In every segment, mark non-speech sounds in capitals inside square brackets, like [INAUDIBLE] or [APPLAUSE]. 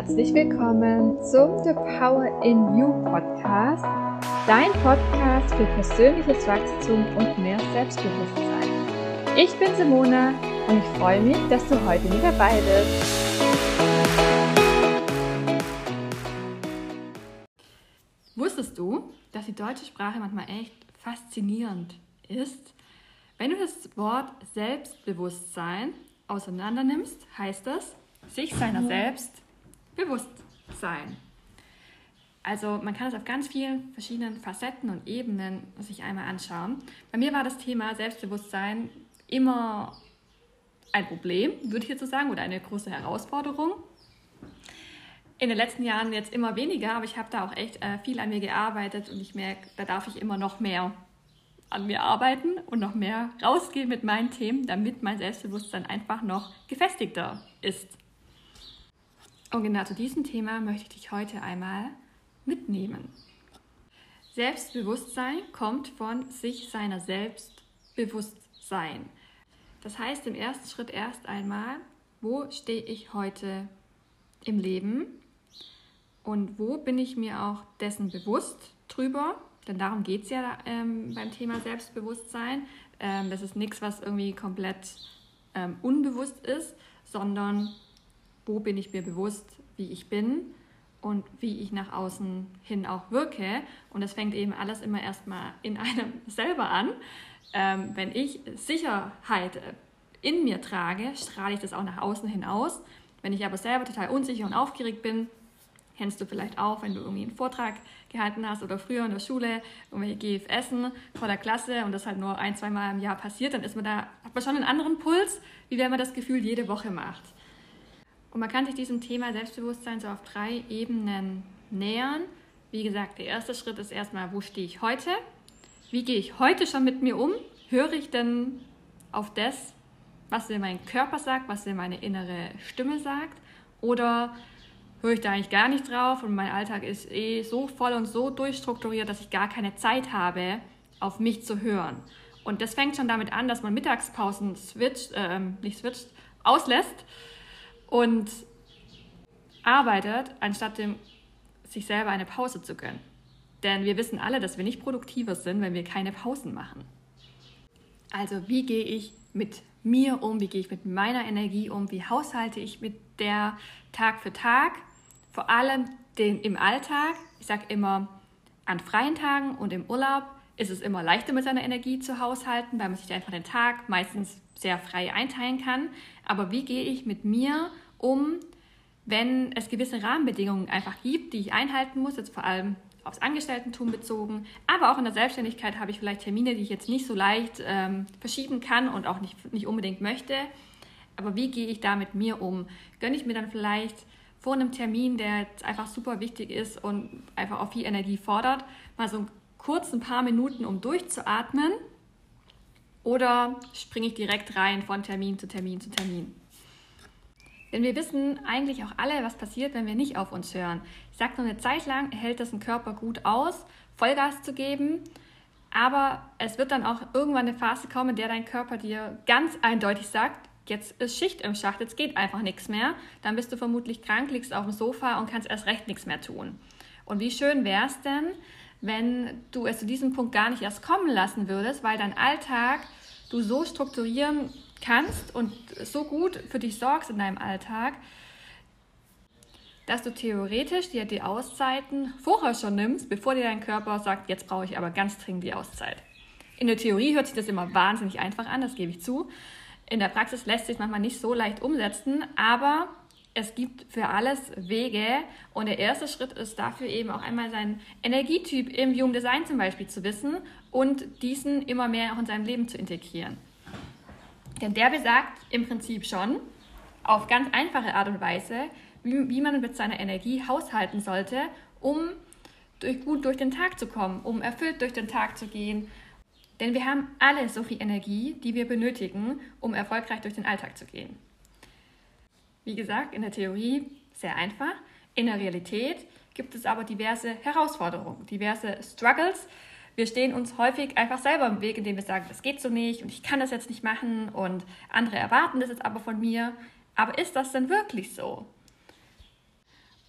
herzlich willkommen zum The Power in You Podcast, dein Podcast für persönliches Wachstum und mehr Selbstbewusstsein. Ich bin Simona und ich freue mich, dass du heute mit dabei bist. Wusstest du, dass die deutsche Sprache manchmal echt faszinierend ist? Wenn du das Wort Selbstbewusstsein auseinandernimmst, heißt das, sich seiner selbst bewusst sein. Also man kann es auf ganz vielen verschiedenen Facetten und Ebenen sich einmal anschauen. Bei mir war das Thema Selbstbewusstsein immer ein Problem, würde ich jetzt so sagen, oder eine große Herausforderung. In den letzten Jahren jetzt immer weniger, aber ich habe da auch echt äh, viel an mir gearbeitet und ich merke, da darf ich immer noch mehr an mir arbeiten und noch mehr rausgehen mit meinen Themen, damit mein Selbstbewusstsein einfach noch gefestigter ist. Und genau zu diesem Thema möchte ich dich heute einmal mitnehmen. Selbstbewusstsein kommt von sich seiner selbst bewusst sein. Das heißt im ersten Schritt erst einmal, wo stehe ich heute im Leben und wo bin ich mir auch dessen bewusst drüber, denn darum geht es ja ähm, beim Thema Selbstbewusstsein. Ähm, das ist nichts, was irgendwie komplett ähm, unbewusst ist, sondern wo bin ich mir bewusst, wie ich bin und wie ich nach außen hin auch wirke. Und das fängt eben alles immer erstmal in einem [LAUGHS] selber an. Ähm, wenn ich Sicherheit in mir trage, strahle ich das auch nach außen hin aus. Wenn ich aber selber total unsicher und aufgeregt bin, kennst du vielleicht auch, wenn du irgendwie einen Vortrag gehalten hast oder früher in der Schule irgendwelche GFSen vor der Klasse und das halt nur ein, zwei Mal im Jahr passiert, dann ist man da, hat man schon einen anderen Puls, wie wenn man das Gefühl jede Woche macht. Und man kann sich diesem Thema Selbstbewusstsein so auf drei Ebenen nähern. Wie gesagt, der erste Schritt ist erstmal, wo stehe ich heute? Wie gehe ich heute schon mit mir um? Höre ich denn auf das, was mir mein Körper sagt, was mir meine innere Stimme sagt? Oder höre ich da eigentlich gar nicht drauf und mein Alltag ist eh so voll und so durchstrukturiert, dass ich gar keine Zeit habe, auf mich zu hören? Und das fängt schon damit an, dass man Mittagspausen switcht, äh, nicht switcht, auslässt und arbeitet, anstatt dem, sich selber eine Pause zu gönnen. Denn wir wissen alle, dass wir nicht produktiver sind, wenn wir keine Pausen machen. Also wie gehe ich mit mir um, wie gehe ich mit meiner Energie um, wie haushalte ich mit der Tag für Tag, vor allem den, im Alltag. Ich sage immer, an freien Tagen und im Urlaub ist es immer leichter mit seiner Energie zu haushalten, weil man sich einfach den Tag meistens sehr frei einteilen kann. Aber wie gehe ich mit mir um, wenn es gewisse Rahmenbedingungen einfach gibt, die ich einhalten muss, jetzt vor allem aufs Angestelltentum bezogen, aber auch in der Selbstständigkeit habe ich vielleicht Termine, die ich jetzt nicht so leicht ähm, verschieben kann und auch nicht, nicht unbedingt möchte. Aber wie gehe ich da mit mir um? Gönne ich mir dann vielleicht vor einem Termin, der jetzt einfach super wichtig ist und einfach auch viel Energie fordert, mal so kurz ein paar Minuten, um durchzuatmen? Oder springe ich direkt rein von Termin zu Termin zu Termin? Denn wir wissen eigentlich auch alle, was passiert, wenn wir nicht auf uns hören. Ich sage nur eine Zeit lang hält das ein Körper gut aus, Vollgas zu geben. Aber es wird dann auch irgendwann eine Phase kommen, in der dein Körper dir ganz eindeutig sagt, jetzt ist Schicht im Schacht, jetzt geht einfach nichts mehr. Dann bist du vermutlich krank, liegst auf dem Sofa und kannst erst recht nichts mehr tun. Und wie schön wäre es denn, wenn du es zu diesem Punkt gar nicht erst kommen lassen würdest, weil dein Alltag du so strukturieren kannst und so gut für dich sorgst in deinem Alltag, dass du theoretisch dir die Auszeiten vorher schon nimmst, bevor dir dein Körper sagt, jetzt brauche ich aber ganz dringend die Auszeit. In der Theorie hört sich das immer wahnsinnig einfach an, das gebe ich zu. In der Praxis lässt sich manchmal nicht so leicht umsetzen, aber es gibt für alles Wege und der erste Schritt ist dafür eben auch einmal seinen Energietyp im Human Design zum Beispiel zu wissen und diesen immer mehr auch in seinem Leben zu integrieren. Denn der besagt im Prinzip schon auf ganz einfache Art und Weise, wie, wie man mit seiner Energie haushalten sollte, um durch, gut durch den Tag zu kommen, um erfüllt durch den Tag zu gehen. Denn wir haben alle so viel Energie, die wir benötigen, um erfolgreich durch den Alltag zu gehen. Wie gesagt, in der Theorie sehr einfach. In der Realität gibt es aber diverse Herausforderungen, diverse Struggles, wir stehen uns häufig einfach selber im Weg, indem wir sagen, das geht so nicht und ich kann das jetzt nicht machen und andere erwarten das jetzt aber von mir. Aber ist das denn wirklich so?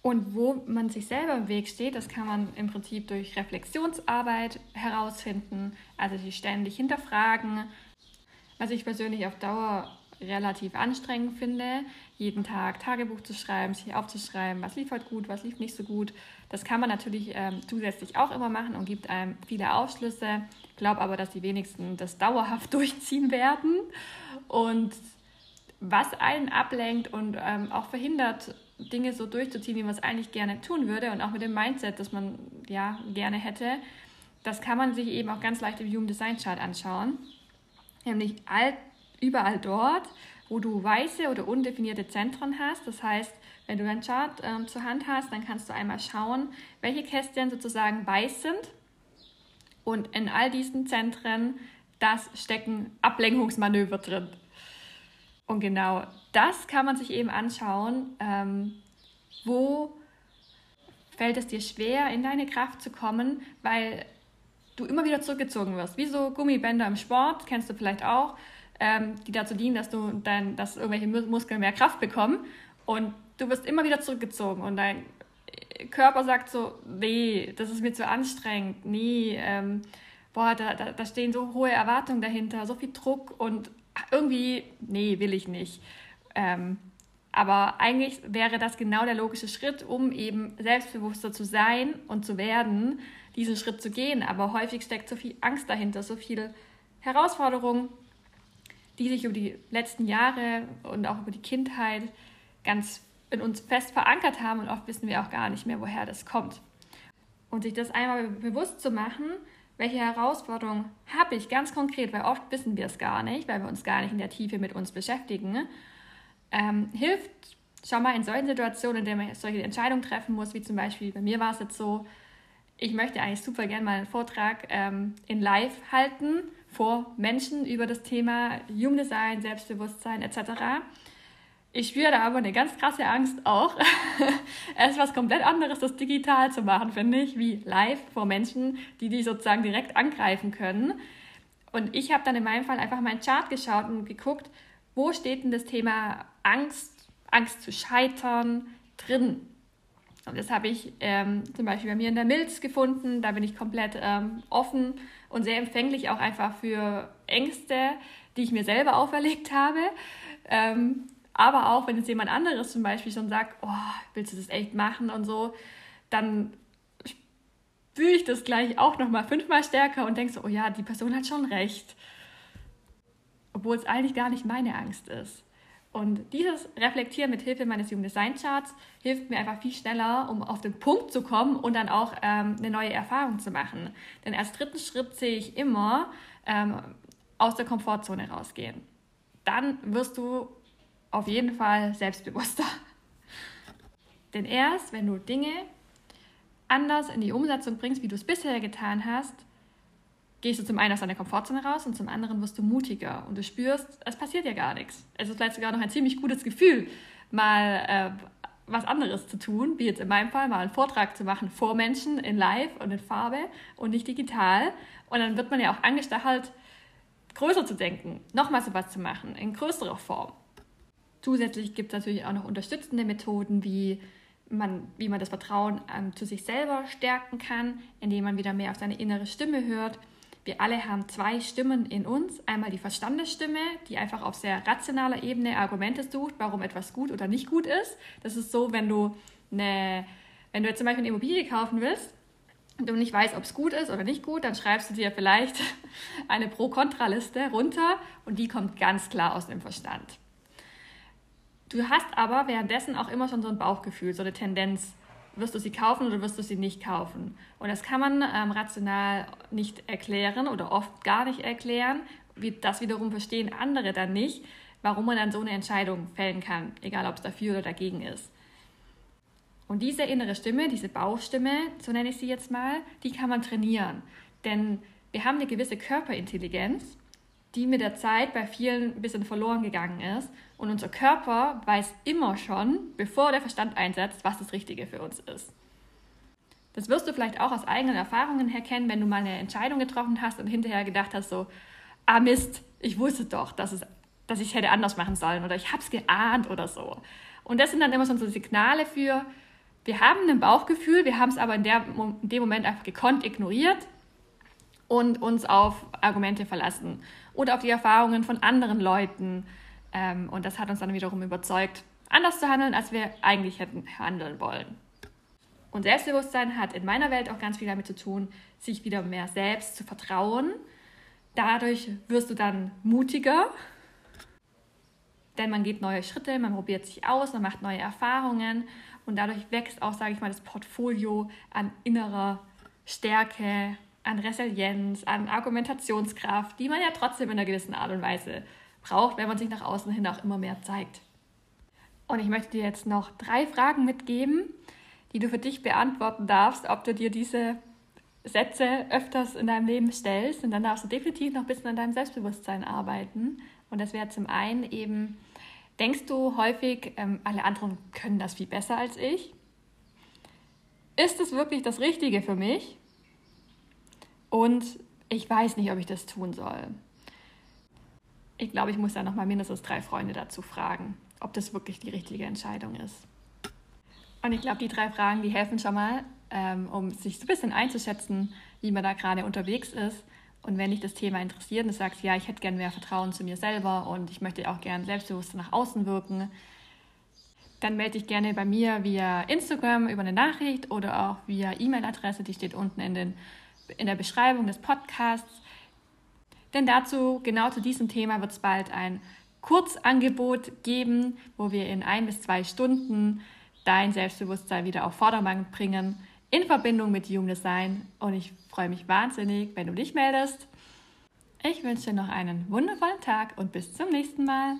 Und wo man sich selber im Weg steht, das kann man im Prinzip durch Reflexionsarbeit herausfinden, also sich ständig hinterfragen, was ich persönlich auf Dauer relativ anstrengend finde, jeden Tag Tagebuch zu schreiben, sich aufzuschreiben, was lief heute gut, was lief nicht so gut. Das kann man natürlich ähm, zusätzlich auch immer machen und gibt einem viele Aufschlüsse. Ich glaube aber, dass die wenigsten das dauerhaft [LAUGHS] durchziehen werden. Und was einen ablenkt und ähm, auch verhindert, Dinge so durchzuziehen, wie man es eigentlich gerne tun würde und auch mit dem Mindset, das man ja gerne hätte, das kann man sich eben auch ganz leicht im Human Design Chart anschauen. Nämlich all, überall dort, wo du weiße oder undefinierte Zentren hast. Das heißt, wenn du deinen Chart ähm, zur Hand hast, dann kannst du einmal schauen, welche Kästchen sozusagen weiß sind. Und in all diesen Zentren, das stecken Ablenkungsmanöver drin. Und genau das kann man sich eben anschauen, ähm, wo fällt es dir schwer, in deine Kraft zu kommen, weil du immer wieder zurückgezogen wirst. Wie so Gummibänder im Sport, kennst du vielleicht auch, ähm, die dazu dienen, dass, du dein, dass irgendwelche Muskeln mehr Kraft bekommen. Und du wirst immer wieder zurückgezogen und dein Körper sagt so, nee, das ist mir zu anstrengend, nee, ähm, boah, da, da, da stehen so hohe Erwartungen dahinter, so viel Druck und irgendwie, nee, will ich nicht. Ähm, aber eigentlich wäre das genau der logische Schritt, um eben selbstbewusster zu sein und zu werden, diesen Schritt zu gehen. Aber häufig steckt so viel Angst dahinter, so viele Herausforderungen, die sich über die letzten Jahre und auch über die Kindheit ganz in uns fest verankert haben und oft wissen wir auch gar nicht mehr, woher das kommt. Und sich das einmal bewusst zu machen, welche Herausforderungen habe ich ganz konkret, weil oft wissen wir es gar nicht, weil wir uns gar nicht in der Tiefe mit uns beschäftigen, ähm, hilft schon mal in solchen Situationen, in denen man solche Entscheidungen treffen muss, wie zum Beispiel bei mir war es jetzt so, ich möchte eigentlich super gerne mal einen Vortrag ähm, in Live halten vor Menschen über das Thema Jugenddesign, Selbstbewusstsein etc. Ich spüre da aber eine ganz krasse Angst auch. [LAUGHS] es ist was komplett anderes, das digital zu machen, finde ich, wie live vor Menschen, die dich sozusagen direkt angreifen können. Und ich habe dann in meinem Fall einfach meinen Chart geschaut und geguckt, wo steht denn das Thema Angst, Angst zu scheitern drin. Und das habe ich ähm, zum Beispiel bei mir in der Milz gefunden. Da bin ich komplett ähm, offen und sehr empfänglich auch einfach für Ängste, die ich mir selber auferlegt habe. Ähm, aber auch, wenn jetzt jemand anderes zum Beispiel schon sagt, oh, willst du das echt machen und so, dann spüre ich das gleich auch nochmal fünfmal stärker und denke so, oh ja, die Person hat schon recht. Obwohl es eigentlich gar nicht meine Angst ist. Und dieses Reflektieren mit Hilfe meines Human Design Charts hilft mir einfach viel schneller, um auf den Punkt zu kommen und dann auch ähm, eine neue Erfahrung zu machen. Denn als dritten Schritt sehe ich immer ähm, aus der Komfortzone rausgehen. Dann wirst du auf jeden Fall selbstbewusster. Denn erst, wenn du Dinge anders in die Umsetzung bringst, wie du es bisher getan hast, gehst du zum einen aus deiner Komfortzone raus und zum anderen wirst du mutiger und du spürst, es passiert ja gar nichts. Es ist vielleicht sogar noch ein ziemlich gutes Gefühl, mal äh, was anderes zu tun, wie jetzt in meinem Fall mal einen Vortrag zu machen vor Menschen in Live und in Farbe und nicht digital. Und dann wird man ja auch angestachelt, größer zu denken, nochmal so was zu machen, in größerer Form. Zusätzlich gibt es natürlich auch noch unterstützende Methoden, wie man, wie man das Vertrauen ähm, zu sich selber stärken kann, indem man wieder mehr auf seine innere Stimme hört. Wir alle haben zwei Stimmen in uns. Einmal die Verstandesstimme, die einfach auf sehr rationaler Ebene Argumente sucht, warum etwas gut oder nicht gut ist. Das ist so, wenn du eine, wenn du jetzt zum Beispiel eine Immobilie kaufen willst und du nicht weißt, ob es gut ist oder nicht gut, dann schreibst du dir vielleicht [LAUGHS] eine Pro-Kontra-Liste runter und die kommt ganz klar aus dem Verstand. Du hast aber währenddessen auch immer schon so ein Bauchgefühl, so eine Tendenz. Wirst du sie kaufen oder wirst du sie nicht kaufen? Und das kann man ähm, rational nicht erklären oder oft gar nicht erklären. Wie, das wiederum verstehen andere dann nicht, warum man dann so eine Entscheidung fällen kann, egal ob es dafür oder dagegen ist. Und diese innere Stimme, diese Bauchstimme, so nenne ich sie jetzt mal, die kann man trainieren. Denn wir haben eine gewisse Körperintelligenz die mit der Zeit bei vielen ein bisschen verloren gegangen ist. Und unser Körper weiß immer schon, bevor der Verstand einsetzt, was das Richtige für uns ist. Das wirst du vielleicht auch aus eigenen Erfahrungen herkennen, wenn du mal eine Entscheidung getroffen hast und hinterher gedacht hast, so, ah Mist, ich wusste doch, dass, es, dass ich es hätte anders machen sollen oder ich habe es geahnt oder so. Und das sind dann immer so Signale für, wir haben ein Bauchgefühl, wir haben es aber in, der, in dem Moment einfach gekonnt ignoriert und uns auf Argumente verlassen oder auf die Erfahrungen von anderen Leuten. Ähm, und das hat uns dann wiederum überzeugt, anders zu handeln, als wir eigentlich hätten handeln wollen. Und Selbstbewusstsein hat in meiner Welt auch ganz viel damit zu tun, sich wieder mehr selbst zu vertrauen. Dadurch wirst du dann mutiger, denn man geht neue Schritte, man probiert sich aus, man macht neue Erfahrungen und dadurch wächst auch, sage ich mal, das Portfolio an innerer Stärke, an Resilienz, an Argumentationskraft, die man ja trotzdem in einer gewissen Art und Weise braucht, wenn man sich nach außen hin auch immer mehr zeigt. Und ich möchte dir jetzt noch drei Fragen mitgeben, die du für dich beantworten darfst, ob du dir diese Sätze öfters in deinem Leben stellst. Und dann darfst du definitiv noch ein bisschen an deinem Selbstbewusstsein arbeiten. Und das wäre zum einen eben, denkst du häufig, ähm, alle anderen können das viel besser als ich? Ist es wirklich das Richtige für mich? Und ich weiß nicht, ob ich das tun soll. Ich glaube, ich muss da noch mal mindestens drei Freunde dazu fragen ob das wirklich die richtige Entscheidung ist. Und ich glaube, die drei Fragen, die helfen schon mal, ähm, um sich so ein bisschen einzuschätzen, wie man da gerade unterwegs ist. Und wenn dich das Thema interessiert und du sagst, ja, ich hätte gerne mehr Vertrauen zu mir selber und ich möchte auch gerne selbstbewusster nach außen wirken, dann melde dich gerne bei mir via Instagram über eine Nachricht oder auch via E-Mail-Adresse, die steht unten in, den, in der Beschreibung des Podcasts. Denn dazu, genau zu diesem Thema, wird es bald ein Kurzangebot geben, wo wir in ein bis zwei Stunden dein Selbstbewusstsein wieder auf Vordermann bringen in Verbindung mit Human Design. Und ich freue mich wahnsinnig, wenn du dich meldest. Ich wünsche dir noch einen wundervollen Tag und bis zum nächsten Mal.